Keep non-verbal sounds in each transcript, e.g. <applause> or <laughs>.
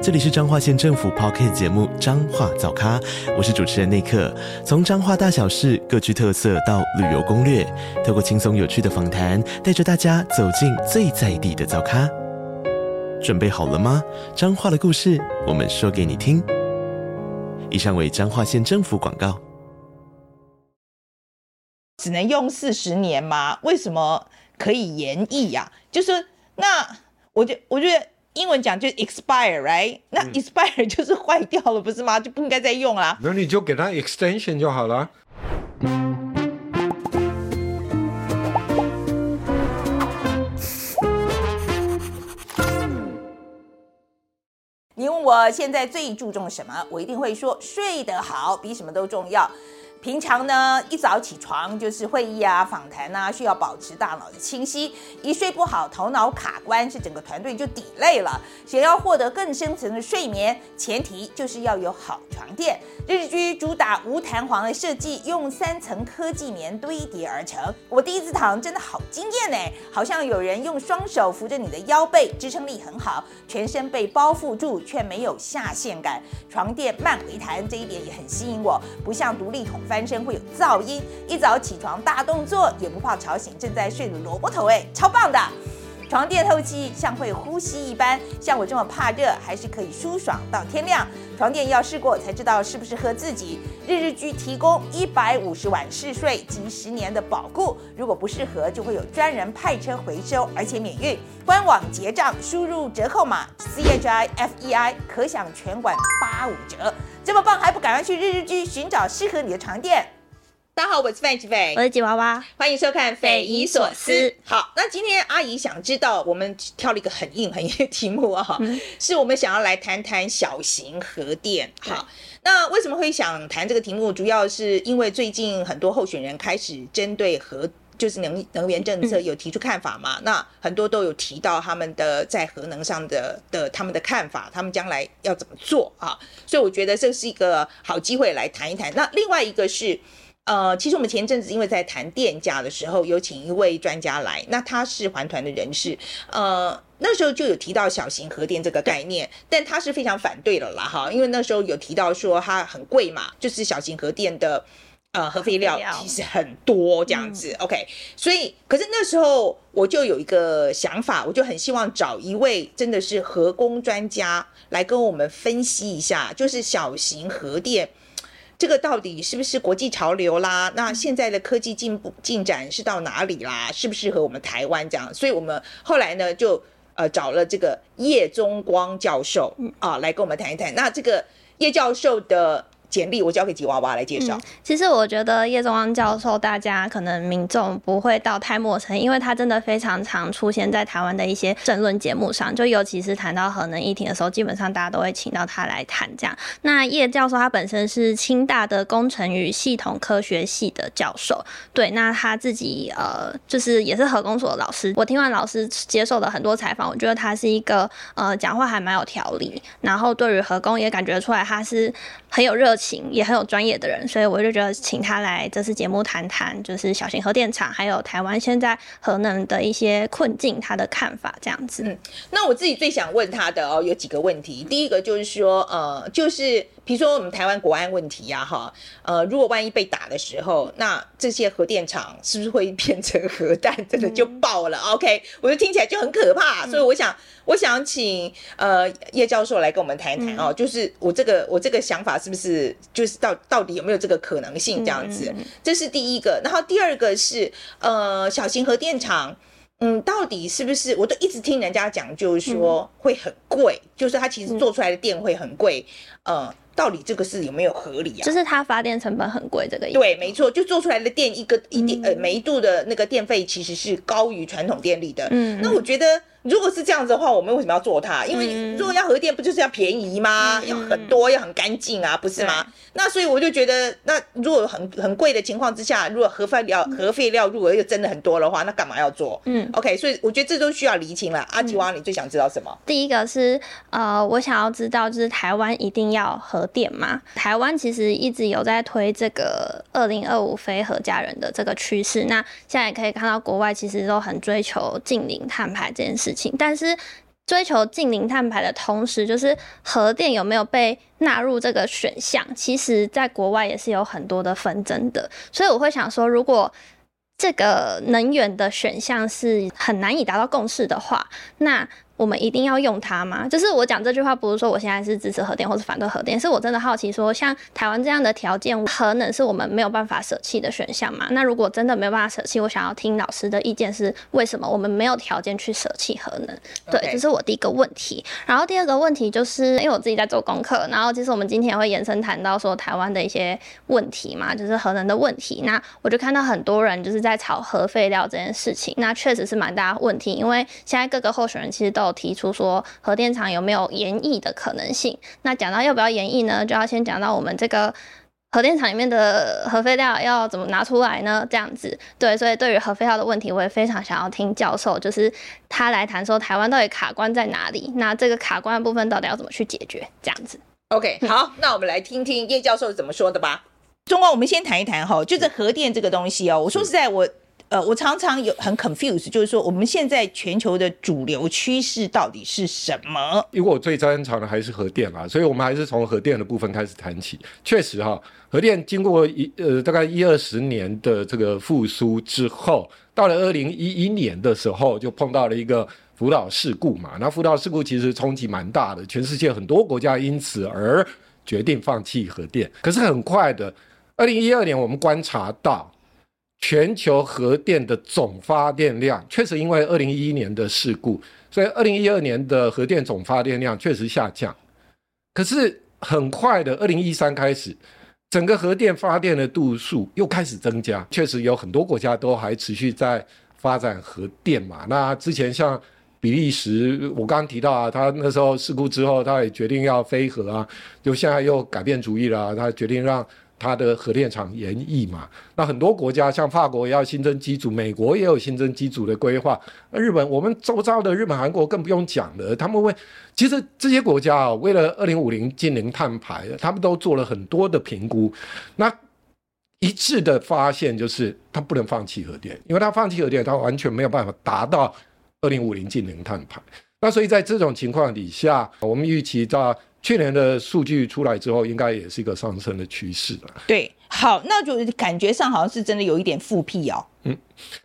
这里是彰化县政府 Podcast 节目《彰化早咖》，我是主持人内克。从彰化大小事各具特色到旅游攻略，透过轻松有趣的访谈，带着大家走进最在地的早咖。准备好了吗？彰化的故事，我们说给你听。以上为彰化县政府广告。只能用四十年吗？为什么可以延役呀？就是那，我就我觉得。英文讲就是 expire，right？那 expire 就是坏掉了，不是吗？就不应该再用啦。那你就给它 extension 就好了。你问我现在最注重什么，我一定会说睡得好比什么都重要。平常呢，一早起床就是会议啊、访谈啊，需要保持大脑的清晰。一睡不好，头脑卡关，是整个团队就抵累了。想要获得更深层的睡眠，前提就是要有好床垫。日居主打无弹簧的设计，用三层科技棉堆叠而成。我第一次躺，真的好惊艳呢，好像有人用双手扶着你的腰背，支撑力很好，全身被包覆住，却没有下陷感。床垫慢回弹，这一点也很吸引我，不像独立筒。翻身会有噪音，一早起床大动作也不怕吵醒正在睡的萝卜头，哎，超棒的！床垫透气像会呼吸一般，像我这么怕热还是可以舒爽到天亮。床垫要试过才知道适不适合自己。日日居提供一百五十晚试睡及十年的保固，如果不适合就会有专人派车回收，而且免运。官网结账输入折扣码 C H I F E I 可享全馆八五折。这么棒，还不赶快去日日居寻找适合你的床垫？大家好，我是范吉斐，我是吉娃娃，欢迎收看《匪夷所思》。好，那今天阿姨想知道，我们挑了一个很硬很硬的题目啊，嗯、是我们想要来谈谈小型核电。好，那为什么会想谈这个题目？主要是因为最近很多候选人开始针对核。就是能能源政策有提出看法嘛？嗯、那很多都有提到他们的在核能上的的他们的看法，他们将来要怎么做啊？所以我觉得这是一个好机会来谈一谈。那另外一个是，呃，其实我们前阵子因为在谈电价的时候，有请一位专家来，那他是环团的人士，呃，那时候就有提到小型核电这个概念，但他是非常反对的啦哈，因为那时候有提到说它很贵嘛，就是小型核电的。呃，核废料其实很多这样子，嗯，OK，所以可是那时候我就有一个想法，我就很希望找一位真的是核工专家来跟我们分析一下，就是小型核电这个到底是不是国际潮流啦？那现在的科技进步进展是到哪里啦？适不适合我们台湾这样？所以我们后来呢就呃找了这个叶宗光教授啊来跟我们谈一谈。那这个叶教授的。简历我交给吉娃娃来介绍。其实我觉得叶宗光教授，大家可能民众不会到太陌生，因为他真的非常常出现在台湾的一些政论节目上，就尤其是谈到核能议题的时候，基本上大家都会请到他来谈这样。那叶教授他本身是清大的工程与系统科学系的教授，对，那他自己呃就是也是核工所的老师。我听完老师接受的很多采访，我觉得他是一个呃讲话还蛮有条理，然后对于核工也感觉出来他是很有热情也很有专业的人，所以我就觉得请他来这次节目谈谈，就是小型核电厂还有台湾现在核能的一些困境，他的看法这样子。嗯，那我自己最想问他的哦，有几个问题。第一个就是说，呃，就是。比如说我们台湾国安问题呀，哈，呃，如果万一被打的时候，那这些核电厂是不是会变成核弹，真的就爆了，嗯？OK，我觉得听起来就很可怕，嗯，所以我想，我想请呃叶教授来跟我们谈一谈哦，就是我这个我这个想法是不是就是到到底有没有这个可能性这样子？这是第一个，然后第二个是呃小型核电厂，嗯，到底是不是？我都一直听人家讲，就是说会很贵，就是它其实做出来的电会很贵，呃。到底这个是有没有合理啊？就是它发电成本很贵，这个意思。对，没错，就做出来的电一个一定呃每一度的那个电费其实是高于传统电力的。嗯，那我觉得如果是这样子的话，我们为什么要做它？因为如果要核电，不就是要便宜吗？嗯、要很多，要很干净啊，不是吗？那所以我就觉得，那如果很很贵的情况之下，如果核废料核废料入额又真的很多的话，那干嘛要做？嗯，OK，所以我觉得这都需要厘清了。阿吉娃，你最想知道什么？第一个是呃，我想要知道就是台湾一定要核电吗？台湾其实一直有在推这个二零二五非核家人的这个趋势。那现在也可以看到国外其实都很追求近零碳排这件事事情，但是。追求近零碳排的同时，就是核电有没有被纳入这个选项，其实在国外也是有很多的纷争的。所以我会想说，如果这个能源的选项是很难以达到共识的话，那。我们一定要用它吗？就是我讲这句话，不是说我现在是支持核电或是反对核电，是我真的好奇说，像台湾这样的条件，核能是我们没有办法舍弃的选项吗？那如果真的没有办法舍弃，我想要听老师的意见是为什么我们没有条件去舍弃核能.对，这是我第一个问题。然后第二个问题就是，因为我自己在做功课，然后其实我们今天也会延伸谈到说台湾的一些问题嘛，就是核能的问题。那我就看到很多人就是在炒核废料这件事情，那确实是蛮大的问题，因为现在各个候选人其实都有提出说核电厂有没有延役的可能性？那讲到要不要延役呢，就要先讲到我们这个核电厂里面的核废料要怎么拿出来呢？这样子，对，所以对于核废料的问题，我也非常想要听教授，就是他来谈说台湾到底卡关在哪里？那这个卡关的部分到底要怎么去解决？这样子。OK，好，那我们来听听叶教授是怎么说的吧。中光，我们先谈一谈哈，就是核电这个东西哦。我说实在我。呃，我常常有很 confused，就是说我们现在全球的主流趋势到底是什么？因为我最擅长的还是核电嘛，所以我们还是从核电的部分开始谈起。确实哈，核电经过一呃大概一二十年的这个复苏之后，到了二零一一年的时候，就碰到了一个福岛事故嘛。那福岛事故其实冲击蛮大的，全世界很多国家因此而决定放弃核电。可是很快的，二零一二年我们观察到。全球核电的总发电量确实因为二零一一年的事故，所以二零一二年的核电总发电量确实下降。可是很快的，二零一三开始，整个核电发电的度数又开始增加。确实有很多国家都还持续在发展核电嘛。那之前像比利时，我刚刚提到啊，他那时候事故之后，他也决定要飞核啊，就现在又改变主意了，他决定让。它的核电厂延役嘛，那很多国家像法国也要新增机组，美国也有新增机组的规划。日本，我们周遭的日本、韩国更不用讲了，他们会，其实这些国家啊，为了二零五零净零碳排，他们都做了很多的评估。那一致的发现就是，他不能放弃核电，因为他放弃核电，他完全没有办法达到二零五零净零碳排。那所以在这种情况底下，我们预期到。去年的数据出来之后，应该也是一个上升的趋势了。对，好，那就感觉上好像是真的有一点复辟哦。嗯，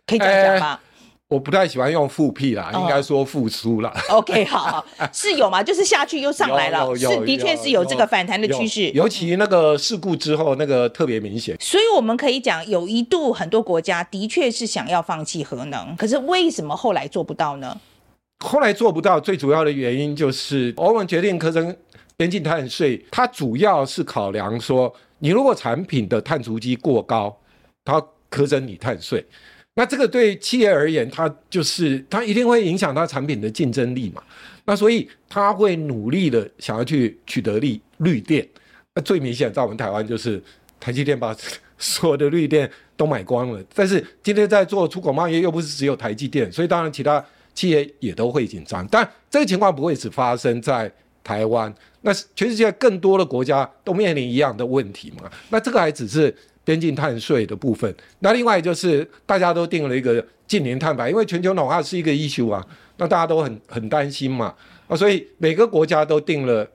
可以这样讲吗？我不太喜欢用复辟啦，哦、应该说复苏啦。OK，好，是有吗？<laughs> 就是下去又上来了，是的确是有这个反弹的趋势。尤其那个事故之后，那个特别明显。所以我们可以讲，有一度很多国家的确是想要放弃核能，可是为什么后来做不到呢？后来做不到，最主要的原因就是欧盟决定课征。边境碳税，它主要是考量说，你如果产品的碳足迹过高，它苛征你碳税。那这个对企业而言，它就是它一定会影响它产品的竞争力嘛。那所以它会努力的想要去取得利绿电。那最明显在我们台湾就是台积电把所有的绿电都买光了。但是今天在做出口贸易，又不是只有台积电，所以当然其他企业也都会紧张。但这个情况不会只发生在台湾，那全世界更多的国家都面临一样的问题嘛？那这个还只是边境碳税的部分。那另外就是大家都定了一个净零碳排，因为全球暖化是一个 issue 啊，那大家都很很担心嘛啊，所以每个国家都定了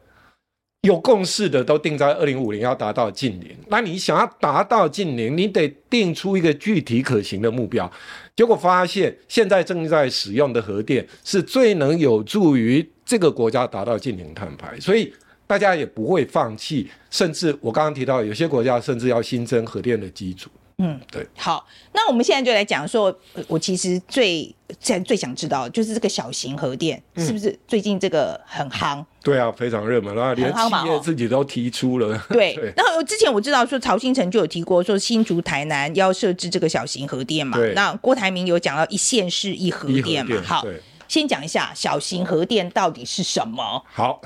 有共识的，都定在二零五零要达到净零。那你想要达到净零，你得定出一个具体可行的目标。结果发现，现在正在使用的核电是最能有助于。这个国家达到净零碳排，所以大家也不会放弃，甚至我刚刚提到，有些国家甚至要新增核电的机组。嗯，对。好，那我们现在就来讲说，我其实最现在最想知道，就是这个小型核电是不是最近这个很夯？嗯、对啊，非常热门啊，连企业自己都提出了。对。对然后之前我知道说，曹新成就有提过说，新竹、台南要设置这个小型核电嘛。那郭台铭有讲到一县市一核电嘛？电好。先讲一下小型核电到底是什么？好，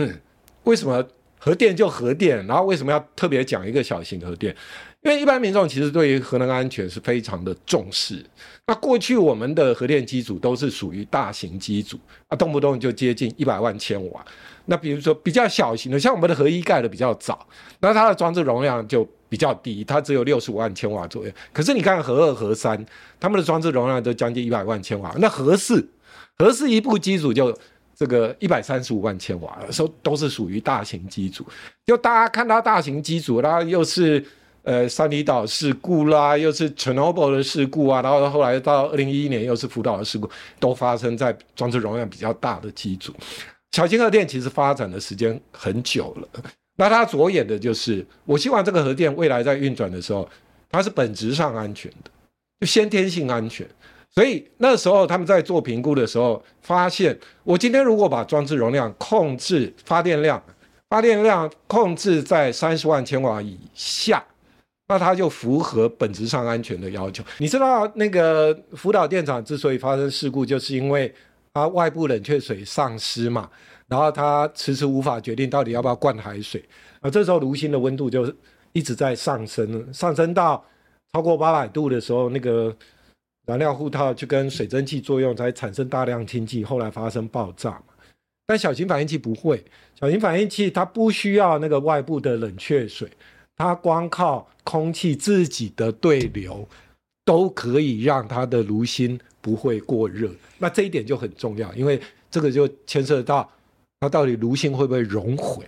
<coughs> 为什么核电就核电？然后为什么要特别讲一个小型核电？因为一般民众其实对于核能安全是非常的重视。那过去我们的核电机组都是属于大型机组啊，动不动就接近一百万千瓦。那比如说比较小型的，像我们的核一盖的比较早，那它的装置容量就比较低，它只有六十五万千瓦左右。可是你看核二、核三，他们的装置容量都将近一百万千瓦。那核四，核四一部机组就这个一百三十五万千瓦，都都是属于大型机组。就大家看到大型机组，然后又是。呃，三里岛事故啦，又是 Chernobyl 的事故啊，然后后来到二零一一年又是福岛的事故，都发生在装置容量比较大的机组。小型核电其实发展的时间很久了，那它着眼的就是，我希望这个核电未来在运转的时候，它是本质上安全的，就先天性安全。所以那时候他们在做评估的时候，发现我今天如果把装置容量控制发电量，发电量控制在三十万千瓦以下。那它就符合本质上安全的要求。你知道那个福岛电厂之所以发生事故，就是因为它外部冷却水丧失嘛，然后它迟迟无法决定到底要不要灌海水。啊，这时候炉心的温度就一直在上升，上升到超过八百度的时候，那个燃料护套就跟水蒸气作用，才产生大量氢气，后来发生爆炸嘛。但小型反应器不会，小型反应器它不需要那个外部的冷却水。它光靠空气自己的对流，都可以让它的炉心不会过热。那这一点就很重要，因为这个就牵涉到它到底炉心会不会熔毁。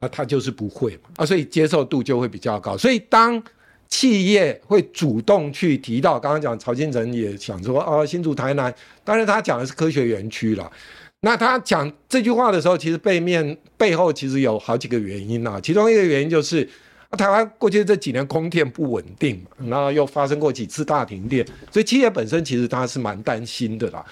那它就是不会嘛，啊，所以接受度就会比较高。所以当企业会主动去提到，刚刚讲曹金城也想说，哦，新竹台南，当然他讲的是科学园区了。那他讲这句话的时候，其实背面背后其实有好几个原因啊，其中一个原因就是。台湾过去这几年供电不稳定嘛，然后又发生过几次大停电，所以企业本身其实它是蛮担心的啦。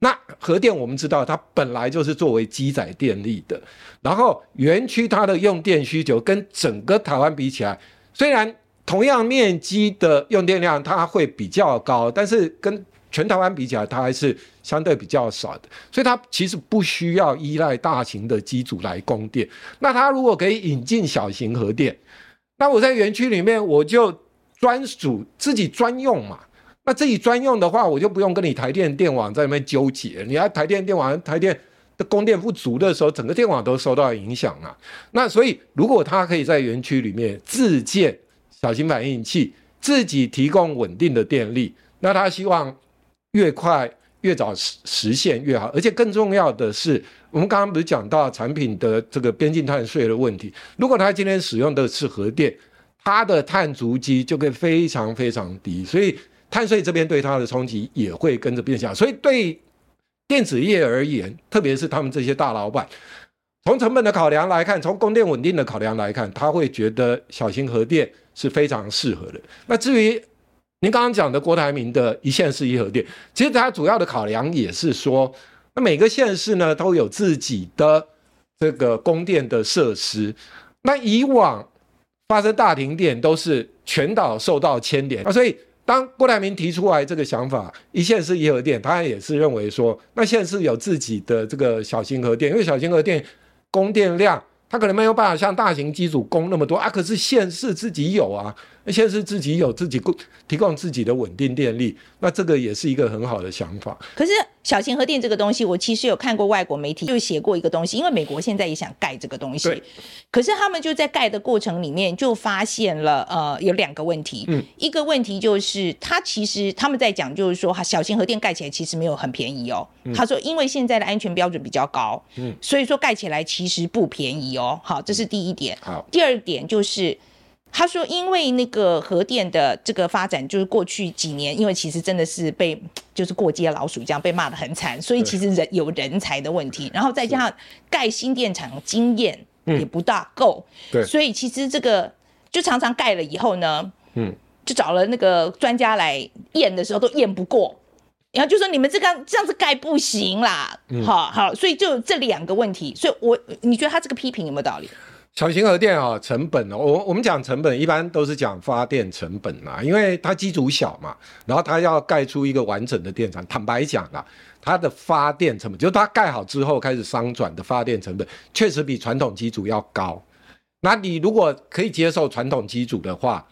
那核电我们知道，它本来就是作为机载电力的，然后园区它的用电需求跟整个台湾比起来，虽然同样面积的用电量它会比较高，但是跟全台湾比起来，它还是相对比较少的，所以它其实不需要依赖大型的机组来供电。那它如果可以引进小型核电，那我在园区里面，我就专属自己专用嘛。那自己专用的话，我就不用跟你台电电网在那边纠结。你要台电电网台电的供电不足的时候，整个电网都受到影响啊。那所以，如果它可以在园区里面自建小型反应器，自己提供稳定的电力，那他希望越快。越早实实现越好，而且更重要的是，我们刚刚不是讲到产品的这个边境碳税的问题？如果他今天使用的是核电，它的碳足迹就会非常非常低，所以碳税这边对它的冲击也会跟着变小。所以对电子业而言，特别是他们这些大老板，从成本的考量来看，从供电稳定的考量来看，他会觉得小型核电是非常适合的。那至于，您刚刚讲的郭台铭的一线市一核电，其实它主要的考量也是说，那每个县市呢都有自己的这个供电的设施。那以往发生大停电都是全岛受到牵连啊，所以当郭台铭提出来这个想法，一线市一核电，他也是认为说，那县市有自己的这个小型核电，因为小型核电供电量，他可能没有办法像大型机组供那么多啊，可是县市自己有啊。那现在是自己有自己供提供自己的稳定电力，那这个也是一个很好的想法。可是小型核电这个东西，我其实有看过外国媒体就写过一个东西，因为美国现在也想盖这个东西，对。可是他们就在盖的过程里面就发现了呃有两个问题，嗯，一个问题就是他其实他们在讲就是说哈小型核电盖起来其实没有很便宜哦，嗯、他说因为现在的安全标准比较高，嗯，所以说盖起来其实不便宜哦，好，这是第一点，好，第二点就是。他说：“因为那个核电的这个发展，就是过去几年，因为其实真的是被就是过街老鼠这样被骂的很惨，所以其实人有人才的问题，然后再加上盖新电厂经验也不大够，对，所以其实这个就常常盖了以后呢，嗯，就找了那个专家来验的时候都验不过，然后就说你们这个这样子盖不行啦，好好，所以就这两个问题，所以我你觉得他这个批评有没有道理？”小型核电啊，成本哦，我我们讲成本一般都是讲发电成本啦，因为它机组小嘛，然后它要盖出一个完整的电厂。坦白讲啊，它的发电成本，就是它盖好之后开始商转的发电成本，确实比传统机组要高。那你如果可以接受传统机组的话，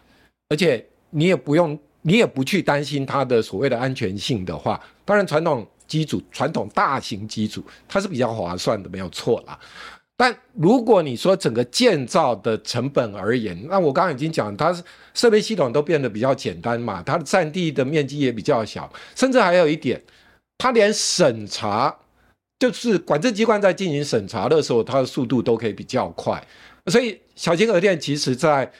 而且你也不用，你也不去担心它的所谓的安全性的话，当然传统机组、传统大型机组它是比较划算的，没有错啦。但如果你说整个建造的成本而言，那我刚刚已经讲，它设备系统都变得比较简单嘛，它的占地的面积也比较小，甚至还有一点，它连审查，就是管制机关在进行审查的时候，它的速度都可以比较快。所以小型核电其实在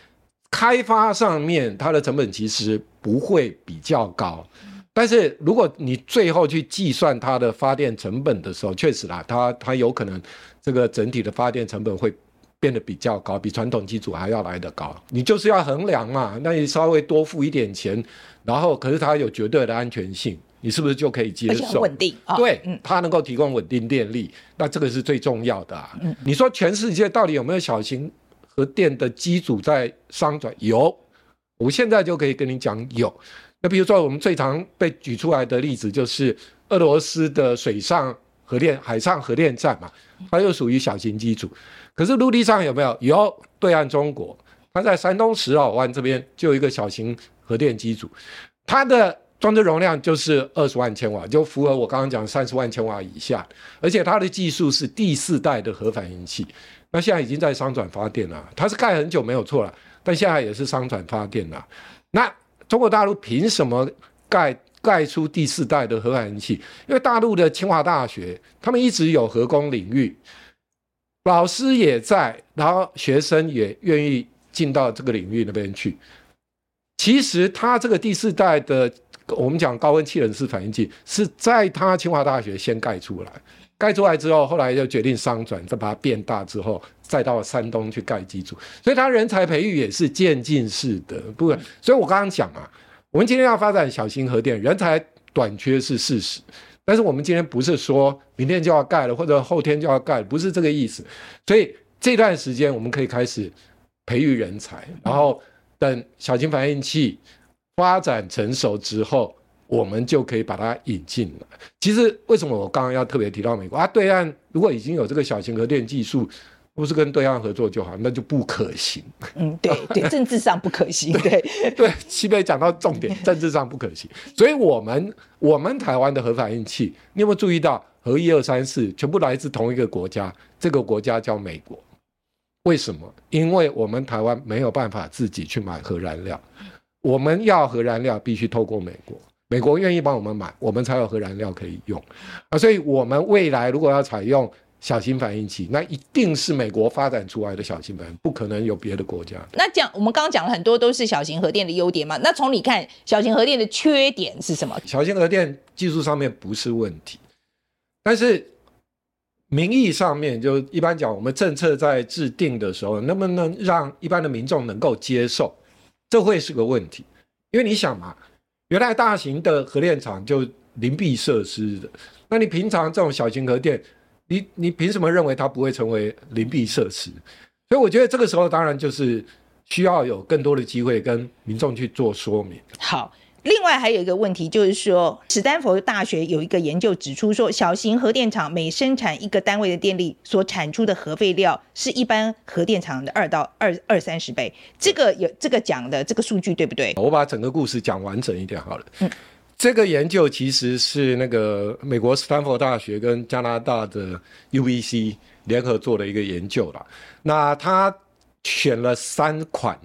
开发上面，它的成本其实不会比较高。但是如果你最后去计算它的发电成本的时候，确实啦，它它有可能。这个整体的发电成本会变得比较高，比传统机组还要来得高。你就是要衡量嘛，那你稍微多付一点钱，然后可是它有绝对的安全性，你是不是就可以接受？稳定，哦、对，它能够提供稳定电力，那这个是最重要的啊。嗯、你说全世界到底有没有小型核电的机组在商转？有，我现在就可以跟你讲有。那比如说我们最常被举出来的例子就是俄罗斯的水上。核电海上核电站嘛，它又属于小型机组。可是陆地上有没有？有，对岸中国，它在山东石老湾这边就有一个小型核电机组，它的装置容量就是二十万千瓦，就符合我刚刚讲三十万千瓦以下。而且它的技术是第四代的核反应器，那现在已经在商转发电了。它是盖很久没有错了，但现在也是商转发电了。那中国大陆凭什么盖？盖出第四代的核反应器，因为大陆的清华大学，他们一直有核工领域，老师也在，然后学生也愿意进到这个领域那边去。其实他这个第四代的，我们讲高温气冷式反应器，是在他清华大学先盖出来，盖出来之后，后来就决定商转，再把它变大之后，再到山东去盖机组，所以他人才培育也是渐进式的，不，所以我刚刚讲啊。我们今天要发展小型核电，人才短缺是事实，但是我们今天不是说明天就要盖了，或者后天就要盖，不是这个意思。所以这段时间我们可以开始培育人才，然后等小型反应器发展成熟之后，我们就可以把它引进了。其实为什么我刚刚要特别提到美国啊？对岸如果已经有这个小型核电技术。不是跟对岸合作就好，那就不可行。嗯，对对，政治上不可行。对 <laughs> 对，西北讲到重点，<laughs> 政治上不可行。所以，我们我们台湾的核反应器，你有没有注意到，核一二三四全部来自同一个国家？这个国家叫美国。为什么？因为我们台湾没有办法自己去买核燃料，我们要核燃料必须透过美国，美国愿意帮我们买，我们才有核燃料可以用啊。所以，我们未来如果要采用。小型反应器，那一定是美国发展出来的小型反应，不可能有别的国家。那讲我们刚刚讲了很多都是小型核电的优点嘛，那从你看小型核电的缺点是什么？小型核电技术上面不是问题，但是名义上面就一般讲，我们政策在制定的时候，能不能让一般的民众能够接受，这会是个问题。因为你想嘛，原来大型的核电厂就邻避设施的，那你平常这种小型核电。你你凭什么认为它不会成为灵璧设施？所以我觉得这个时候当然就是需要有更多的机会跟民众去做说明。好，另外还有一个问题就是说，史丹佛大学有一个研究指出说，小型核电厂每生产一个单位的电力所产出的核废料是一般核电厂的二到二二三十倍。这个有这个讲的这个数据对不对？我把整个故事讲完整一点好了。嗯。这个研究其实是那个美国斯坦福大学跟加拿大的 UBC 联合做的一个研究啦。那他选了三款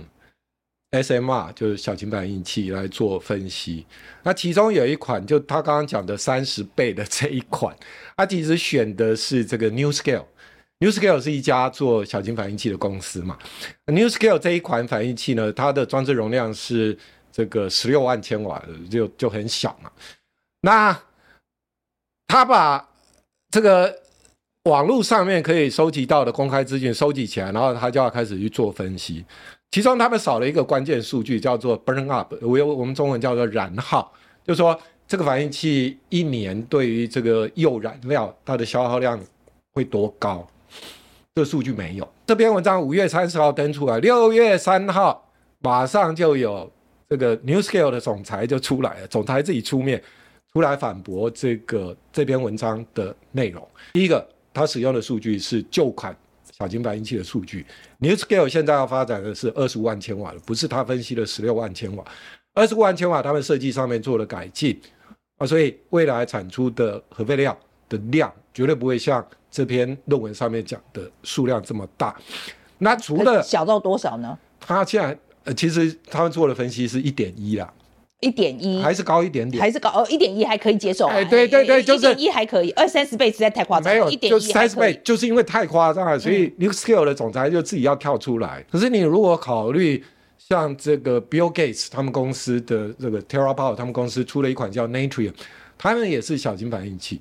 SMR，就是小型反应器来做分析。那其中有一款，就他刚刚讲的三十倍的这一款，他其实选的是这个 New Scale。New Scale 是一家做小型反应器的公司嘛。New Scale 这一款反应器呢，它的装置容量是。这个十六万千瓦就就很小嘛，那他把这个网络上面可以收集到的公开资讯收集起来，然后他就要开始去做分析。其中他们少了一个关键数据，叫做 burn up，我有我们中文叫做燃耗，就说这个反应器一年对于这个铀燃料它的消耗量会多高。这数据没有。这篇文章五月三十号登出来，六月三号马上就有这个 NewScale 的总裁就出来了，总裁自己出面出来反驳这个这篇文章的内容。第一个，他使用的数据是旧款小型反应器的数据，NewScale 现在要发展的是二十五万千瓦的，不是他分析的十六万千瓦。二十五万千瓦，他们设计上面做了改进啊，所以未来产出的核废料的量绝对不会像这篇论文上面讲的数量这么大。那除了小到多少呢？他现在呃，其实他们做的分析是一点一啦，一点一还是高一点点，还是高哦，一点一还可以接受。哎，对对对，就是一点一还可以，二三十倍实在太夸张。没有，一点就三十倍，就是因为太夸张了，所以 NuScale 的总裁就自己要跳出来。可是你如果考虑。像这个 Bill Gates 他们公司的这个 TerraPower 他们公司出了一款叫 Natrium，他们也是小型反应器，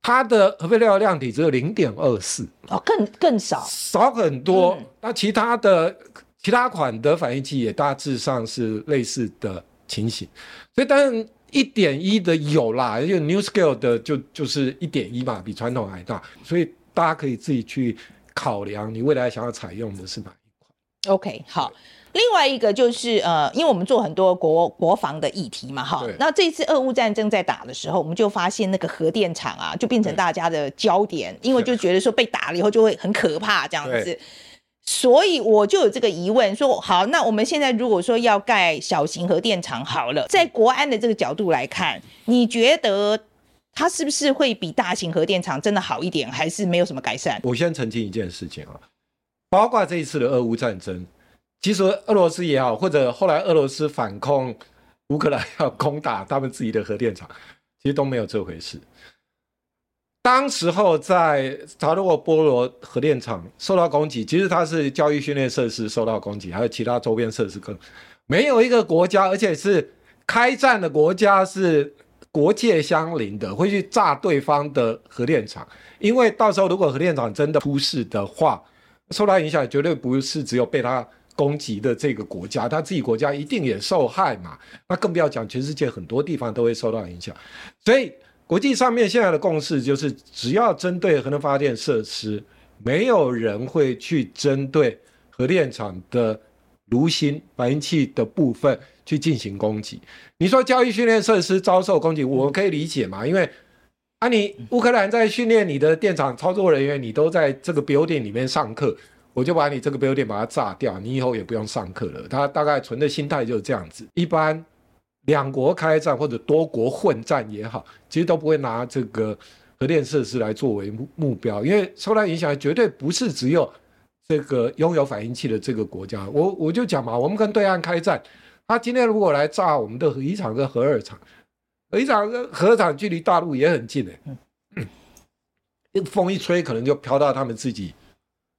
它的核废料量体只有零点二四哦，更更少，少很多。嗯、那其他的其他款的反应器也大致上是类似的情形，所以当然一点一的有啦，因为 NuScale 的就就是一点一嘛，比传统还大，所以大家可以自己去考量，你未来想要采用的是哪一款。OK，好。另外一个就是呃，因为我们做很多国国防的议题嘛，哈，那这次俄乌战争在打的时候，我们就发现那个核电厂啊，就变成大家的焦点，因为就觉得说被打了以后就会很可怕这样子，所以我就有这个疑问，说好，那我们现在如果说要盖小型核电厂好了，在国安的这个角度来看，你觉得它是不是会比大型核电厂真的好一点，还是没有什么改善？我先澄清一件事情啊，包括这一次的俄乌战争。其实俄罗斯也好，或者后来俄罗斯反攻乌克兰要攻打他们自己的核电厂，其实都没有这回事。当时候在查多沃波罗核电厂受到攻击，其实它是教育训练设施受到攻击，还有其他周边设施更没有一个国家，而且是开战的国家是国界相邻的，会去炸对方的核电厂，因为到时候如果核电厂真的出事的话，受到影响绝对不是只有被他。攻击的这个国家，他自己国家一定也受害嘛？那更不要讲，全世界很多地方都会受到影响。所以国际上面现在的共识就是，只要针对核能发电设施，没有人会去针对核电厂的炉芯反应器的部分去进行攻击。你说教育训练设施遭受攻击，我可以理解嘛？因为啊，你乌克兰在训练你的电厂操作人员，你都在这个 building 里面上课。我就把你这个 building 把它炸掉，你以后也不用上课了。他大概存的心态就是这样子。一般两国开战或者多国混战也好，其实都不会拿这个核电设施来作为目目标，因为受到影响绝对不是只有这个拥有反应器的这个国家。我我就讲嘛，我们跟对岸开战，他今天如果来炸我们的核一厂跟核二厂，核一厂跟核厂距离大陆也很近哎、欸，风一吹可能就飘到他们自己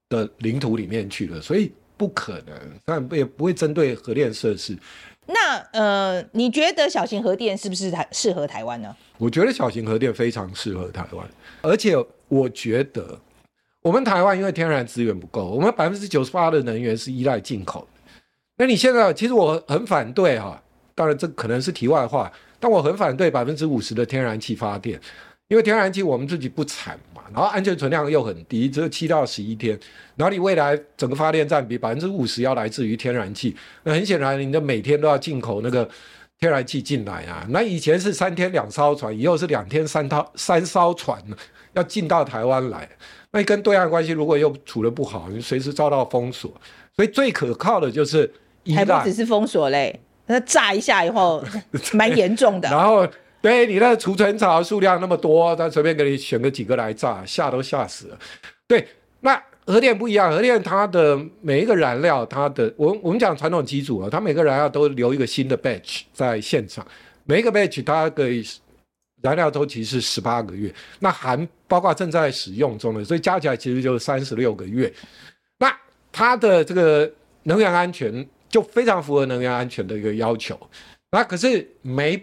的领土里面去了，所以不可能，但也不会针对核电设施。那呃，你觉得小型核电是不是台适合台湾呢？我觉得小型核电非常适合台湾，而且我觉得我们台湾因为天然资源不够，我们百分之九十八的能源是依赖进口。那你现在其实我很反对哈、当然这可能是题外话，但我很反对百分之五十的天然气发电。因为天然气我们自己不产嘛，然后安全存量又很低，只有七到十一天。然后你未来整个发电占比百分之五十要来自于天然气，那很显然你的每天都要进口那个天然气进来啊。那以前是三天两艘船，以后是两天三套三艘船要进到台湾来。那你跟对岸关系如果又处得不好，你随时遭到封锁。所以最可靠的就是还不只是封锁嘞，那炸一下以后 <laughs> 蛮严重的。然后。对，你的储存槽数量那么多，他随便给你选个几个来炸，吓都吓死了。对，那核电不一样，核电它的每一个燃料，它的我我们讲传统机组啊，它每个燃料都留一个新的 batch 在现场，每一个 batch 它可以燃料周期是十八个月，那含包括正在使用中的，所以加起来其实就是三十六个月。那它的这个能源安全就非常符合能源安全的一个要求。那可是没。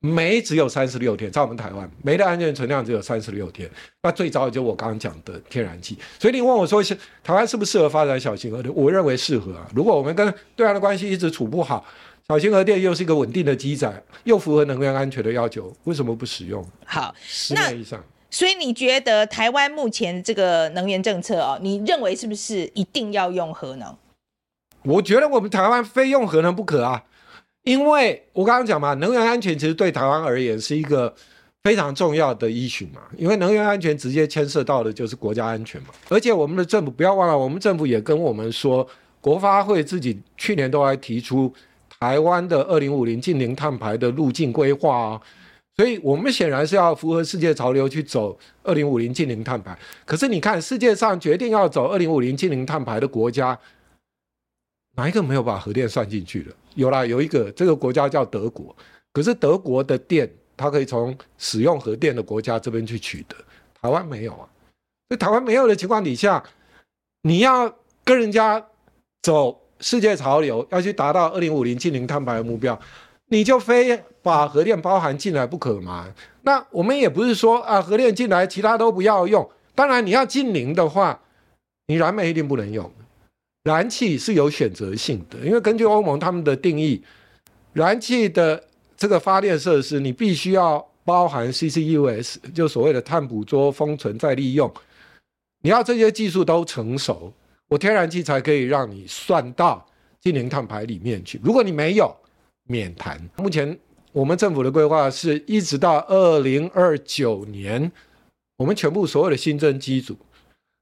煤只有三十六天，在我们台湾，煤的安全存量只有三十六天。那最早就我刚刚讲的天然气。所以你问我说，是台湾适不适合发展小型核电？我认为适合啊。如果我们跟对岸的关系一直处不好，小型核电又是一个稳定的机载，又符合能源安全的要求，为什么不使用？好，十年以上。所以你觉得台湾目前这个能源政策哦，你认为是不是一定要用核能？我觉得我们台湾非用核能不可啊，因为我刚刚讲嘛，能源安全其实对台湾而言是一个非常重要的依循嘛，因为能源安全直接牵涉到的就是国家安全嘛。而且我们的政府不要忘了，我们政府也跟我们说，国发会自己去年都还提出台湾的二零五零净零碳排的路径规划啊，所以我们显然是要符合世界潮流去走二零五零净零碳排。可是你看，世界上决定要走二零五零净零碳排的国家。哪一个没有把核电算进去的？有啦，有一个，这个国家叫德国。可是德国的电，它可以从使用核电的国家这边去取得，台湾没有啊。在台湾没有的情况底下，你要跟人家走世界潮流，要去达到二零五零净零碳排的目标，你就非把核电包含进来不可吗？那我们也不是说啊，核电进来，其他都不要用。当然，你要净零的话，你燃煤一定不能用。燃气是有选择性的，因为根据欧盟他们的定义，燃气的这个发电设施，你必须要包含 CCUS，就所谓的碳捕捉、封存、再利用。你要这些技术都成熟，我天然气才可以让你算到净零碳排里面去。如果你没有，免谈。目前我们政府的规划是一直到二零二九年，我们全部所有的新增机组。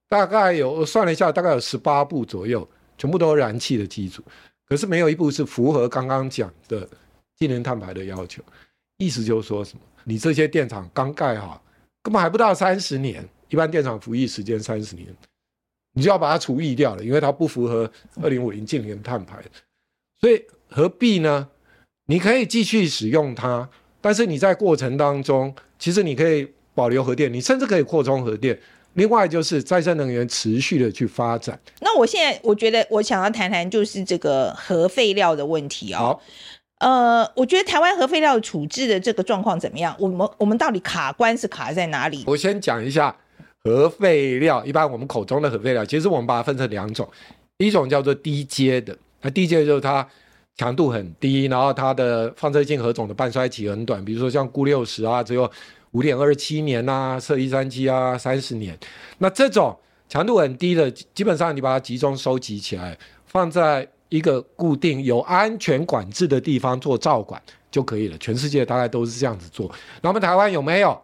大概有我算了一下，大概有十八部左右，全部都是燃气的机组，可是没有一部是符合刚刚讲的净零碳排的要求。意思就是说什么？你这些电厂刚盖好，根本还不到三十年，一般电厂服役时间三十年，你就要把它除役掉了，因为它不符合二零五零净零碳排。所以何必呢？你可以继续使用它，但是你在过程当中，其实你可以保留核电，你甚至可以扩充核电。另外就是再生能源持续的去发展。那我现在我觉得我想要谈谈就是这个核废料的问题哦。好呃，我觉得台湾核废料处置的这个状况怎么样？我们我们到底卡关是卡在哪里？我先讲一下核废料，一般我们口中的核废料，其实我们把它分成两种，一种叫做低阶的，那低阶就是它强度很低，然后它的放射性核种的半衰期很短，比如说像钴六十啊，只有。五点二七年呐、啊，銫一三七啊，三十年。那这种强度很低的，基本上你把它集中收集起来，放在一个固定有安全管制的地方做照管就可以了。全世界大概都是这样子做。那么台湾有没有？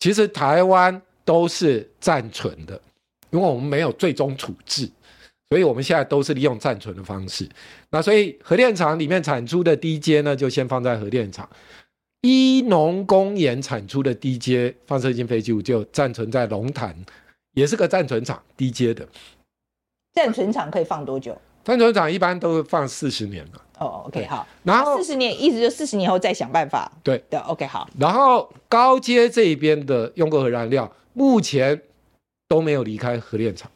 其实台湾都是暂存的，因为我们没有最终处置，所以我们现在都是利用暂存的方式。那所以核电厂里面产出的低阶呢，就先放在核电厂。依农公研产出的低阶放射性废弃物就暂存在龙潭，也是个暂存场，低阶的。暂存厂可以放多久？暂存厂一般都放四十年嘛。哦，OK，好。然后四十年，意思就四十年后再想办法。对的，OK，好。然后高阶这一边的用过核燃料，目前都没有离开核电厂，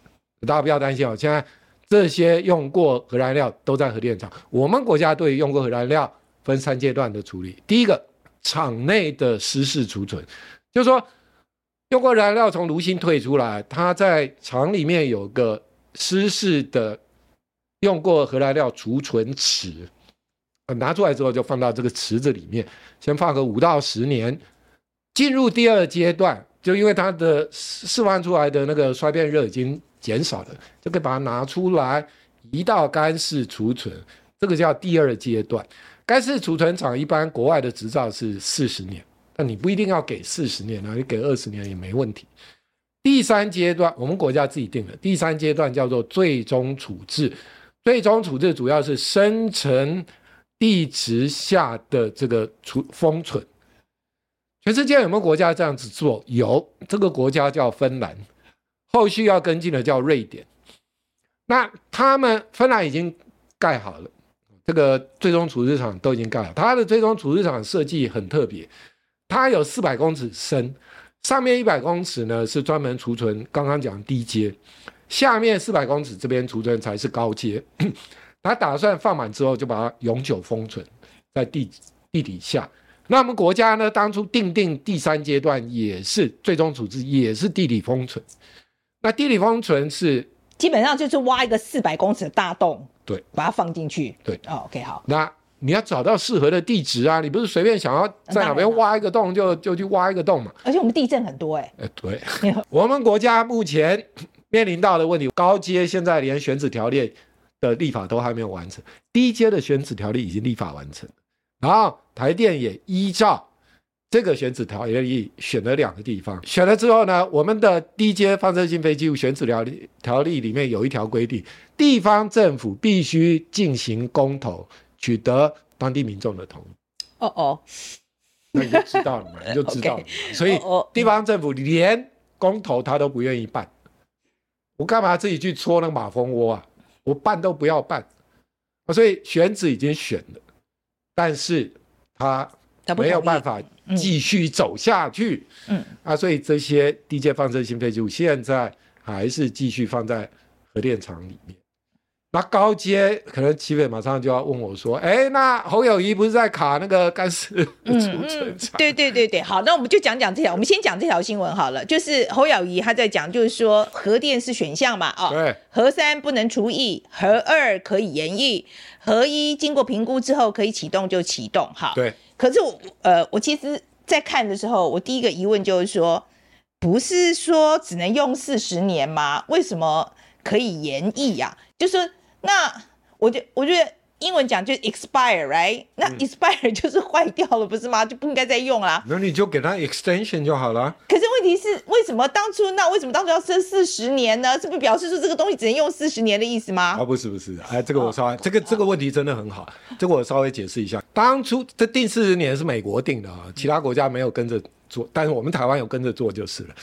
大家不要担心哦。现在这些用过核燃料都在核电厂。我们国家对于用过核燃料分三阶段的处理，第一个。厂内的湿式储存，就是说，用过燃料从炉心退出来，它在厂里面有个湿式的用过核燃料储存池，拿出来之后就放到这个池子里面，先放个五到十年，进入第二阶段，就因为它的释放出来的那个衰变热已经减少了，就可以把它拿出来移到干式储存，这个叫第二阶段。干式储存厂一般国外的执照是四十年，但你不一定要给四十年啊，你给二十年也没问题。第三阶段我们国家自己定的，第三阶段叫做最终处置。最终处置主要是深层地质下的这个储封存。全世界有没有国家这样子做？有，这个国家叫芬兰，后续要跟进的叫瑞典。那他们芬兰已经盖好了。这个最终处置场都已经盖了，它的最终处置场设计很特别，它有四百公尺深，上面一百公尺呢是专门储存刚刚讲低阶，下面四百公尺这边储存才是高阶。它打算放满之后就把它永久封存在地地底下。那我们国家呢，当初定定第三阶段也是最终处置，也是地底封存。那地底封存是基本上就是挖一个四百公尺的大洞。对，把它放进去。对，哦，OK，好。那你要找到适合的地址啊，你不是随便想要在哪边挖一个洞就就去挖一个洞嘛？而且我们地震很多哎、欸。对，<laughs> 我们国家目前面临到的问题，高阶现在连选址条例的立法都还没有完成，低阶的选址条例已经立法完成，然后台电也依照这个选址条例选了两个地方，选了之后呢，我们的低阶放射性废弃物选址条例条例里面有一条规定，地方政府必须进行公投，取得当地民众的同意。哦哦，那你就知道了嘛，<laughs> 你就知道了嘛。所以地方政府连公投他都不愿意办，我干嘛自己去戳那个马蜂窝啊？我办都不要办，所以选址已经选了，但是他没有办法继续走下去。嗯，啊，所以这些低阶放射性废弃物现在还是继续放在核电厂里面。那高阶可能齐伟马上就要问我说：“哎、欸，那侯友谊不是在卡那个干式储存厂？”对对对对，好，那我们就讲讲这条。我们先讲这条新闻好了，就是侯友谊他在讲，就是说核电是选项嘛，哦，对，核三不能除役，核二可以延役，核一经过评估之后可以启动就启动，哈，对。可是我呃，我其实在看的时候，我第一个疑问就是说，不是说只能用四十年吗？为什么可以延役呀？就是。那我就我觉得英文讲就是 expire，right？那 expire 就是坏掉了，不是吗？就不应该再用啦。那你就给它 extension 就好了。可是问题是，为什么当初那为什么当初要设四十年呢？是不是表示说这个东西只能用四十年的意思吗？啊，不是不是，哎，这个我稍微、哦、这个这个问题真的很好，这个我稍微解释一下。当初这定四十年是美国定的啊，其他国家没有跟着做，但是我们台湾有跟着做就是了。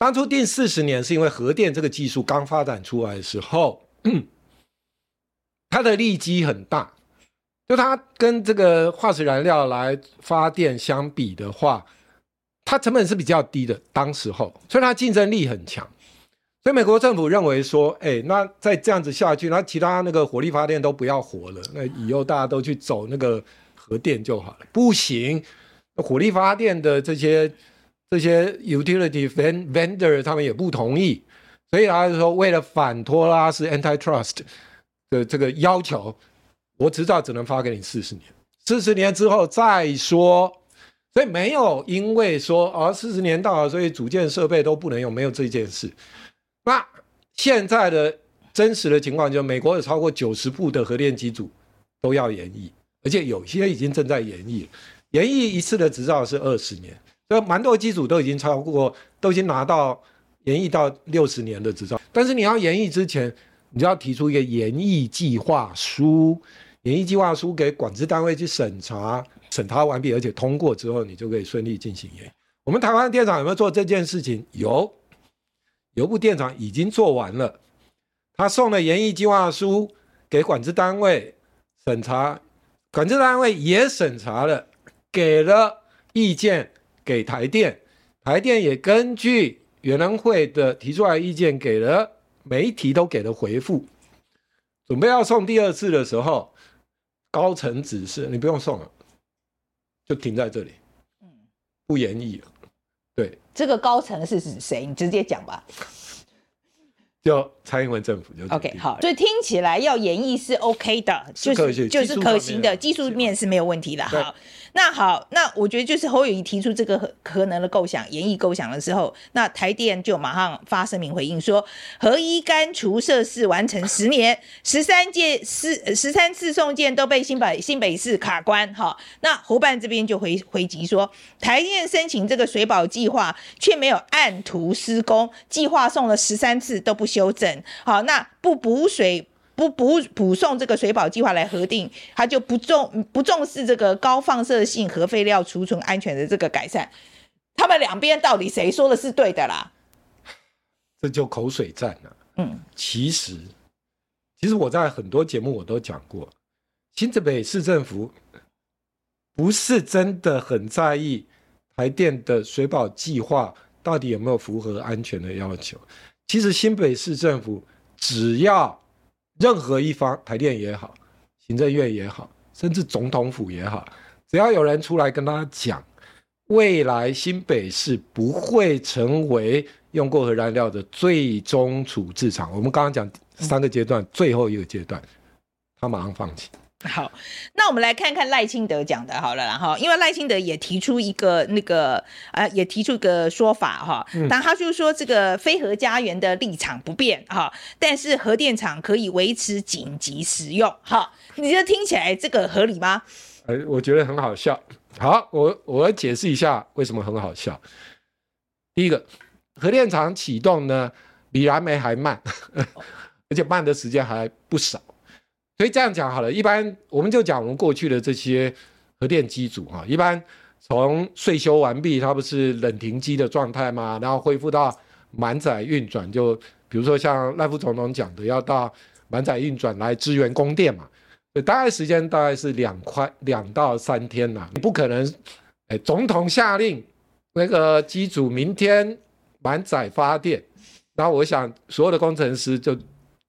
当初定四十年是因为核电这个技术刚发展出来的时候。它的利基很大，就它跟这个化石燃料来发电相比的话，它成本是比较低的。当时候，所以它竞争力很强。所以美国政府认为说，哎，那再这样子下去，那其他那个火力发电都不要活了，那以后大家都去走那个核电就好了。不行，火力发电的这些这些 utility vendor 他们也不同意，所以他就说，为了反托拉斯 antitrust。的这个要求，我执照只能发给你四十年，四十年之后再说。所以没有因为说啊，四十年到了，所以组件设备都不能用，没有这件事。那现在的真实的情况就是，美国有超过九十部的核电机组都要延役，而且有些已经正在延役。延役一次的执照是二十年，所以蛮多机组都已经超过，都已经拿到延役到六十年的执照。但是你要延役之前，你就要提出一个延役计划书，延役计划书给管制单位去审查，审查完毕而且通过之后，你就可以顺利进行延役。我们台湾电厂有没有做这件事情？有，有部电厂已经做完了，他送了延役计划书给管制单位审查，管制单位也审查了，给了意见给台电，台电也根据原能会的提出来的意见给了。每一题都给了回复，准备要送第二次的时候，高层指示你不用送了，就停在这里，不延役了。对，这个高层是指谁？你直接讲吧。就蔡英文政府就 OK 好，所以听起来要延役是 OK 的，就是就是可行的，技术面是没有问题的。好。那好，那我觉得就是侯友谊提出这个核核能的构想、演绎构想的时候，那台电就马上发声明回应说，核一干除设施完成十年，十三届四十三次送件都被新北新北市卡关。哈，那湖办这边就回回击说，台电申请这个水保计划却没有按图施工，计划送了十三次都不修正。好，那不补水。不补补送这个水保计划来核定，他就不重不重视这个高放射性核废料储存安全的这个改善。他们两边到底谁说的是对的啦？这就口水战了。嗯，其实其实我在很多节目我都讲过，新北市政府不是真的很在意台电的水保计划到底有没有符合安全的要求。其实新北市政府只要任何一方，台电也好，行政院也好，甚至总统府也好，只要有人出来跟他讲，未来新北市不会成为用过核燃料的最终处置场。我们刚刚讲三个阶段，最后一个阶段，他马上放弃。<laughs> 好，那我们来看看赖清德讲的，好了，然后因为赖清德也提出一个那个呃，也提出一个说法哈，但他就说这个非核家园的立场不变哈，但是核电厂可以维持紧急使用，哈，你觉得听起来这个合理吗？呃，我觉得很好笑。好，我我来解释一下为什么很好笑。第一个，核电厂启动呢比燃煤还慢，<laughs> 而且慢的时间还不少。所以这样讲好了，一般我们就讲我们过去的这些核电机组哈，一般从岁修完毕，它不是冷停机的状态吗？然后恢复到满载运转，就比如说像赖副总统讲的，要到满载运转来支援供电嘛，大概时间大概是两块两到三天呐，你不可能，哎，总统下令那个机组明天满载发电，然后我想所有的工程师就。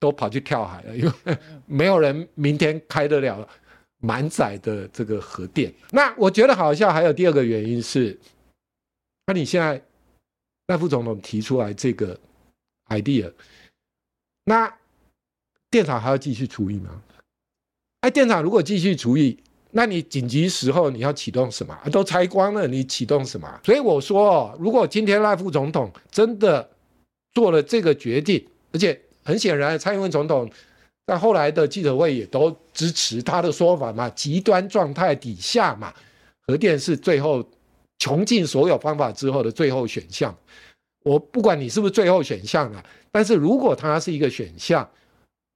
都跑去跳海了，<laughs> 因为没有人明天开得了满载的这个核电。那我觉得好笑，还有第二个原因是，那你现在赖副总统提出来这个 idea，那电厂还要继续除役吗？哎，电厂如果继续除役，那你紧急时候你要启动什么？都拆光了，你启动什么？所以我说，如果今天赖副总统真的做了这个决定，而且很显然，蔡英文总统在后来的记者会也都支持他的说法嘛。极端状态底下嘛，核电是最后穷尽所有方法之后的最后选项。我不管你是不是最后选项啊，但是如果它是一个选项，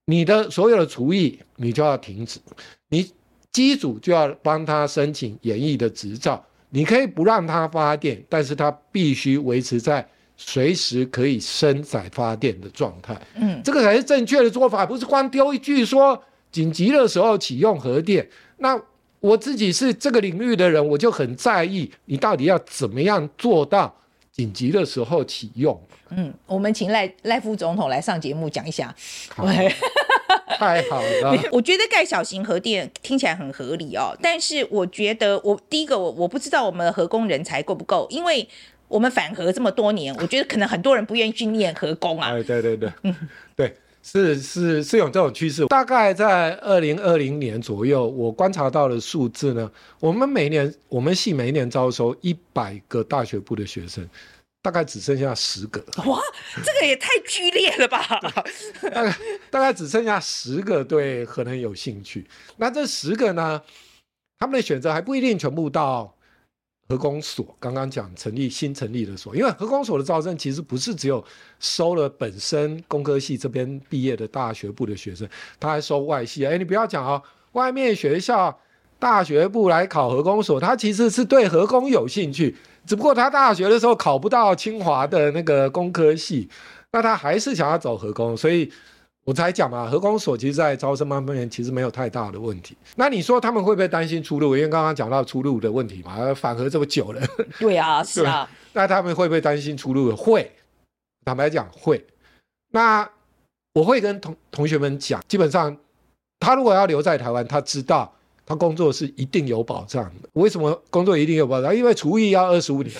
你的所有的除役你就要停止，你机组就要帮他申请延役的执照。你可以不让他发电，但是他必须维持在。随时可以生载发电的状态，嗯，这个才是正确的做法，不是光丢一句说紧急的时候启用核电。那我自己是这个领域的人，我就很在意你到底要怎么样做到紧急的时候启用。嗯，我们请赖赖副总统来上节目讲一下。好太好了，<laughs> 我觉得盖小型核电听起来很合理哦，但是我觉得我第一个我我不知道我们的核工人才够不够，因为。我们反核这么多年，<laughs> 我觉得可能很多人不愿意去念核工啊。哎，对对对，嗯，<laughs> 对，是是是有这种趋势。大概在二零二零年左右，我观察到的数字呢，我们每年我们系每一年招收一百个大学部的学生，大概只剩下十个。哇，这个也太剧烈了吧！<laughs> 大概大概只剩下十个对核能有兴趣。那这十个呢，他们的选择还不一定全部到。核工所刚刚讲成立新成立的所，因为核工所的招生其实不是只有收了本身工科系这边毕业的大学部的学生，他还收外系。哎，你不要讲哦，外面学校大学部来考核工所，他其实是对核工有兴趣，只不过他大学的时候考不到清华的那个工科系，那他还是想要走核工，所以。我才讲嘛，核工所其实，在招生方面其实没有太大的问题。那你说他们会不会担心出路？因为刚刚讲到出路的问题嘛，反核这么久了。对啊，是啊。那他们会不会担心出路？会，坦白讲会。那我会跟同同学们讲，基本上他如果要留在台湾，他知道。他工作是一定有保障的。为什么工作一定有保障？因为厨艺要二十五年。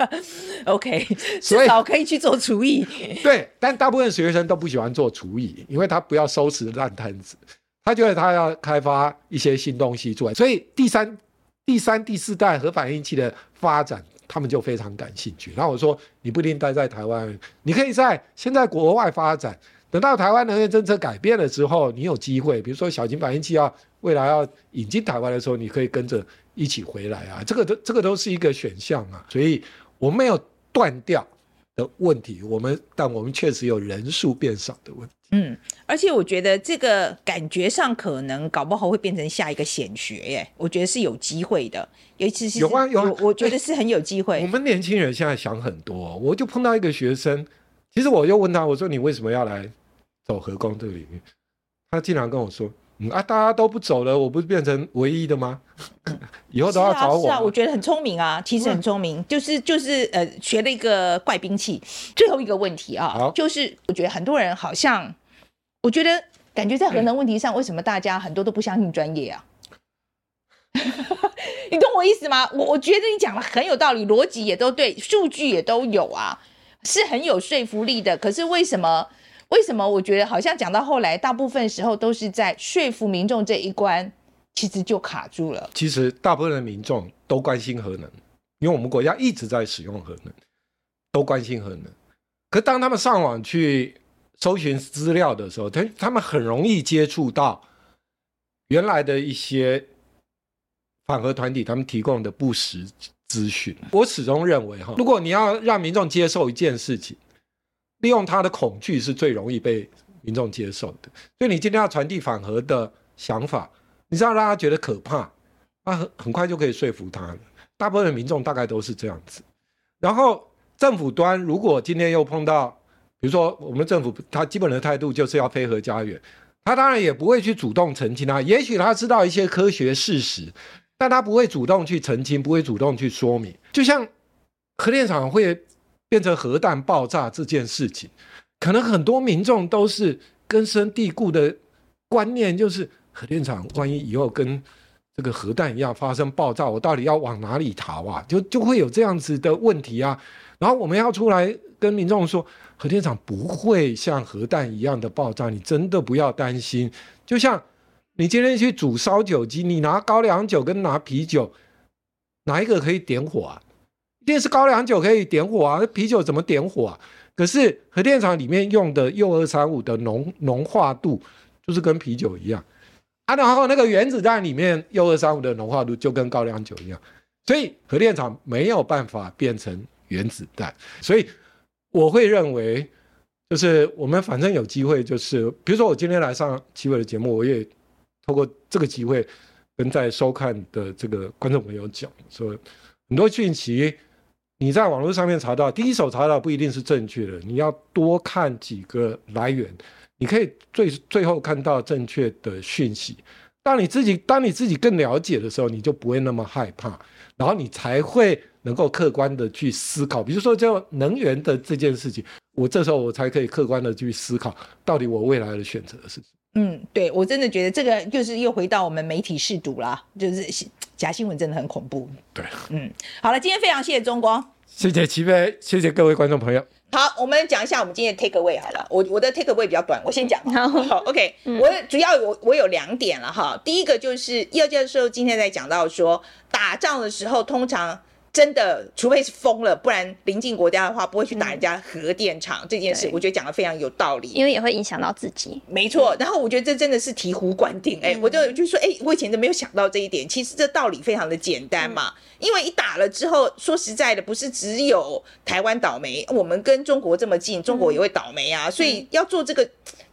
<laughs> OK，<laughs> 至少可以去做厨艺。<laughs> 对，但大部分学生都不喜欢做厨艺，因为他不要收拾烂摊子，他觉得他要开发一些新东西出来。所以第三、第三、第四代核反应器的发展，他们就非常感兴趣。然后我说，你不一定待在台湾，你可以在现在国外发展。等到台湾能源政策改变了之后，你有机会，比如说小型反应器要未来要引进台湾的时候，你可以跟着一起回来啊，这个都这个都是一个选项啊，所以我们没有断掉的问题，我们但我们确实有人数变少的问题。嗯，而且我觉得这个感觉上可能搞不好会变成下一个显学耶，我觉得是有机会的，尤其是有啊有，我觉得是很有机会。欸，我们年轻人现在想很多，我就碰到一个学生。其实我又问他，我说你为什么要来走核工这个领域？他竟然跟我说：“嗯啊，大家都不走了，我不是变成唯一的吗？<laughs> 以后都要找我。”是啊，是啊，我觉得很聪明啊，其实很聪明，就是就是呃，学了一个怪兵器。最后一个问题啊，就是我觉得很多人好像，我觉得感觉在核能问题上，为什么大家很多都不相信专业啊？<laughs> 你懂我意思吗？我我觉得你讲的很有道理，逻辑也都对，数据也都有啊。是很有说服力的，可是为什么？为什么我觉得好像讲到后来，大部分时候都是在说服民众这一关其实就卡住了。其实大部分的民众都关心核能，因为我们国家一直在使用核能，都关心核能。可当他们上网去搜寻资料的时候，他他们很容易接触到原来的一些反核团体他们提供的不实资讯。我始终认为哈，如果你要让民众接受一件事情，利用他的恐惧是最容易被民众接受的。所以你今天要传递反核的想法。你知道让他觉得可怕，他很很快就可以说服他。大部分的民众大概都是这样子。然后政府端如果今天又碰到，比如说我们政府，他基本的态度就是要非核家园，他当然也不会去主动澄清他。也许他知道一些科学事实，但他不会主动去澄清，不会主动去说明。就像核电厂会变成核弹爆炸这件事情，可能很多民众都是根深蒂固的观念，就是。核电厂万一以后跟这个核弹一样发生爆炸，我到底要往哪里逃啊？就就会有这样子的问题啊。然后我们要出来跟民众说，核电厂不会像核弹一样的爆炸，你真的不要担心。就像你今天去煮烧酒鸡，你拿高粱酒跟拿啤酒，哪一个可以点火啊？一定是高粱酒可以点火啊，那啤酒怎么点火啊？可是核电厂里面用的铀二三五的浓浓化度，就是跟啤酒一样。啊，然后那个原子弹里面铀二三五的浓化度就跟高粱酒一样，所以核电厂没有办法变成原子弹。所以我会认为，就是我们反正有机会，就是比如说我今天来上奇伟的节目，我也透过这个机会跟在收看的这个观众朋友讲说，很多讯息你在网络上面查到，第一手查到不一定是正确的，你要多看几个来源。你可以最最后看到正确的讯息。当你自己当你自己更了解的时候，你就不会那么害怕，然后你才会能够客观的去思考。比如说，就能源的这件事情，我这时候我才可以客观的去思考，到底我未来的选择是什么。嗯，对，我真的觉得这个就是又回到我们媒体试读啦，就是假新闻真的很恐怖。对，嗯，好了，今天非常谢谢中光，谢谢齐飞，谢谢各位观众朋友。好，我们讲一下我们今天的 take away 好了。我我的 take away 比较短，我先讲。好，OK，嗯，我主要我我有两点了哈。第一个就是叶教授今天在讲到说，打仗的时候通常。真的，除非是疯了，不然邻近国家的话不会去打人家核电厂、嗯、这件事，我觉得讲的非常有道理，因为也会影响到自己。没错，然后我觉得这真的是醍醐灌顶，哎、嗯，我就就说，哎，我以前都没有想到这一点，其实这道理非常的简单嘛，嗯、因为一打了之后，说实在的，不是只有台湾倒霉，我们跟中国这么近，中国也会倒霉啊，嗯、所以要做这个。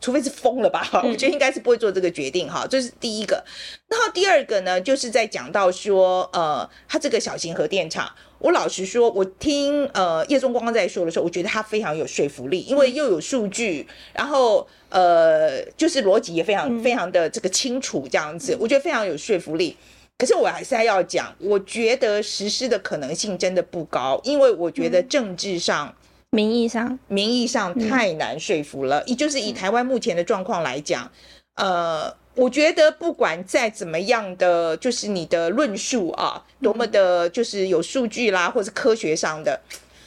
除非是疯了吧，我觉得应该是不会做这个决定哈，这是第一个。然后第二个呢，就是在讲到说，呃，他这个小型核电厂，我老实说，我听呃叶中光在说的时候，我觉得他非常有说服力，因为又有数据，然后呃，就是逻辑也非常非常的这个清楚，这样子，我觉得非常有说服力。可是我还是还要讲，我觉得实施的可能性真的不高，因为我觉得政治上。名义上，名义上太难说服了。也、嗯、就是以台湾目前的状况来讲，呃，我觉得不管再怎么样的，就是你的论述啊，多么的，就是有数据啦，或是科学上的，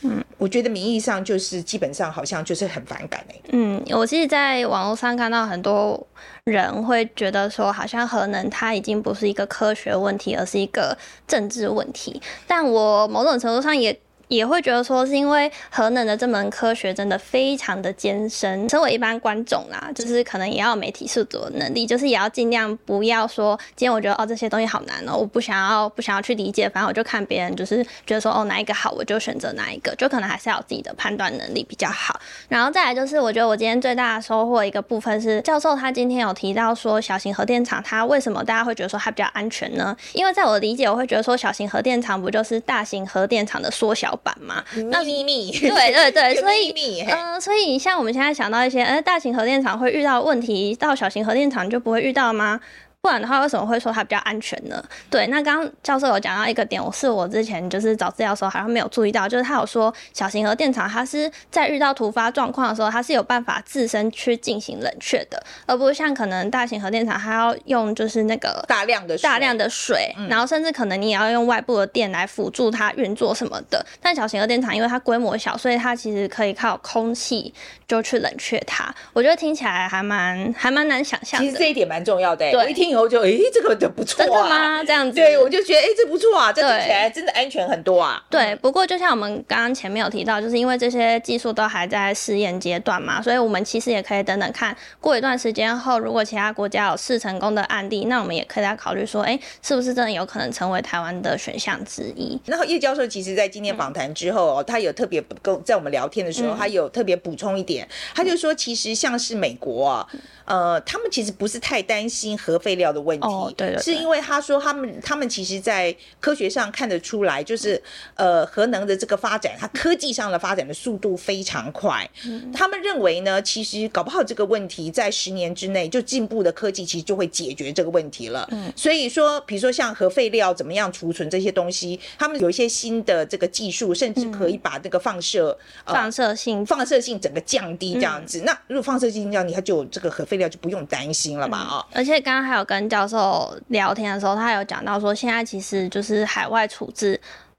嗯，我觉得名义上就是基本上好像就是很反感哎、欸。嗯，我其实在网络上看到很多人会觉得说，好像核能它已经不是一个科学问题，而是一个政治问题。但我某种程度上也。也会觉得说，是因为核能的这门科学真的非常的艰深。身为一般观众啦，就是可能也要有媒体素读的能力，就是也要尽量不要说，今天我觉得哦这些东西好难哦，我不想要不想要去理解，反正我就看别人就是觉得说哦哪一个好，我就选择哪一个，就可能还是要有自己的判断能力比较好。然后再来就是，我觉得我今天最大的收获一个部分是，教授他今天有提到说，小型核电厂它为什么大家会觉得说它比较安全呢？因为在我的理解，我会觉得说小型核电厂不就是大型核电厂的缩小版嘛，那 <laughs> 秘密，对对对，所以嗯、呃，所以像我们现在想到一些，呃，大型核电厂会遇到问题，到小型核电厂就不会遇到吗？不然的话，为什么会说它比较安全呢？对，那刚刚教授有讲到一个点，我是我之前就是找资料的时候好像没有注意到，就是他有说小型核电厂它是在遇到突发状况的时候，它是有办法自身去进行冷却的，而不是像可能大型核电厂它要用就是那个大量的大量的水，然后甚至可能你也要用外部的电来辅助它运作什么的。但小型核电厂因为它规模小，所以它其实可以靠空气就去冷却它。我觉得听起来还蛮还蛮难想象的。其实这一点蛮重要的，对，我一听后就，哎，这个就不错啊。真的吗？这样子？对，我就觉得，哎，这不错啊，这听起来真的安全很多啊。对，不过就像我们刚刚前面有提到，就是因为这些技术都还在试验阶段嘛，所以我们其实也可以等等看，过一段时间后，如果其他国家有试成功的案例，那我们也可以来考虑说，哎，是不是真的有可能成为台湾的选项之一？然后叶教授其实在今天访谈之后，嗯、他有特别跟在我们聊天的时候，嗯、他有特别补充一点，他就说，其实像是美国啊。呃，他们其实不是太担心核废料的问题，哦、对，对，对，是因为他说他们他们其实，在科学上看得出来，就是呃，核能的这个发展，它科技上的发展的速度非常快。嗯、他们认为呢，其实搞不好这个问题在十年之内就进步的科技，其实就会解决这个问题了。嗯，所以说，比如说像核废料怎么样储存这些东西，他们有一些新的这个技术，甚至可以把这个放射、嗯呃、放射性放射性整个降低这样子。嗯、那如果放射性降低，它就这个核废料就不用担心了嘛？啊、嗯，而且刚刚还有跟教授聊天的时候，他有讲到说，现在其实就是海外处置。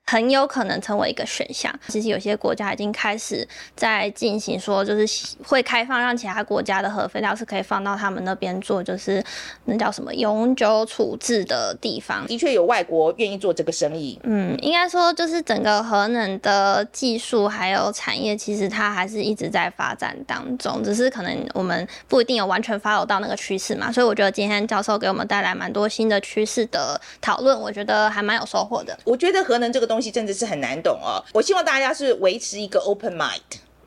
很有可能成为一个选项。其实有些国家已经开始在进行，说就是会开放让其他国家的核废料是可以放到他们那边做，就是那叫什么永久处置的地方。的确有外国愿意做这个生意。嗯，应该说就是整个核能的技术还有产业，其实它还是一直在发展当中，只是可能我们不一定有完全 follow 到那个趋势嘛。所以我觉得今天教授给我们带来蛮多新的趋势的讨论，我觉得还蛮有收获的。我觉得核能这个东西。东西真的是很难懂哦。我希望大家是维持一个 open mind，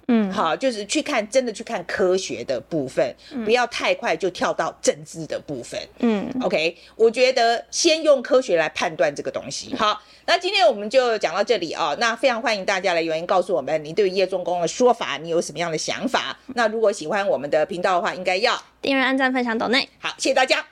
嗯，好，就是去看真的去看科学的部分，嗯、不要太快就跳到政治的部分，嗯，OK。我觉得先用科学来判断这个东西。好，那今天我们就讲到这里啊、哦。那非常欢迎大家来留言告诉我们，你对于叶仲公的说法，你有什么样的想法？那如果喜欢我们的频道的话，应该要订阅、按赞、分享、抖内。好，谢谢大家。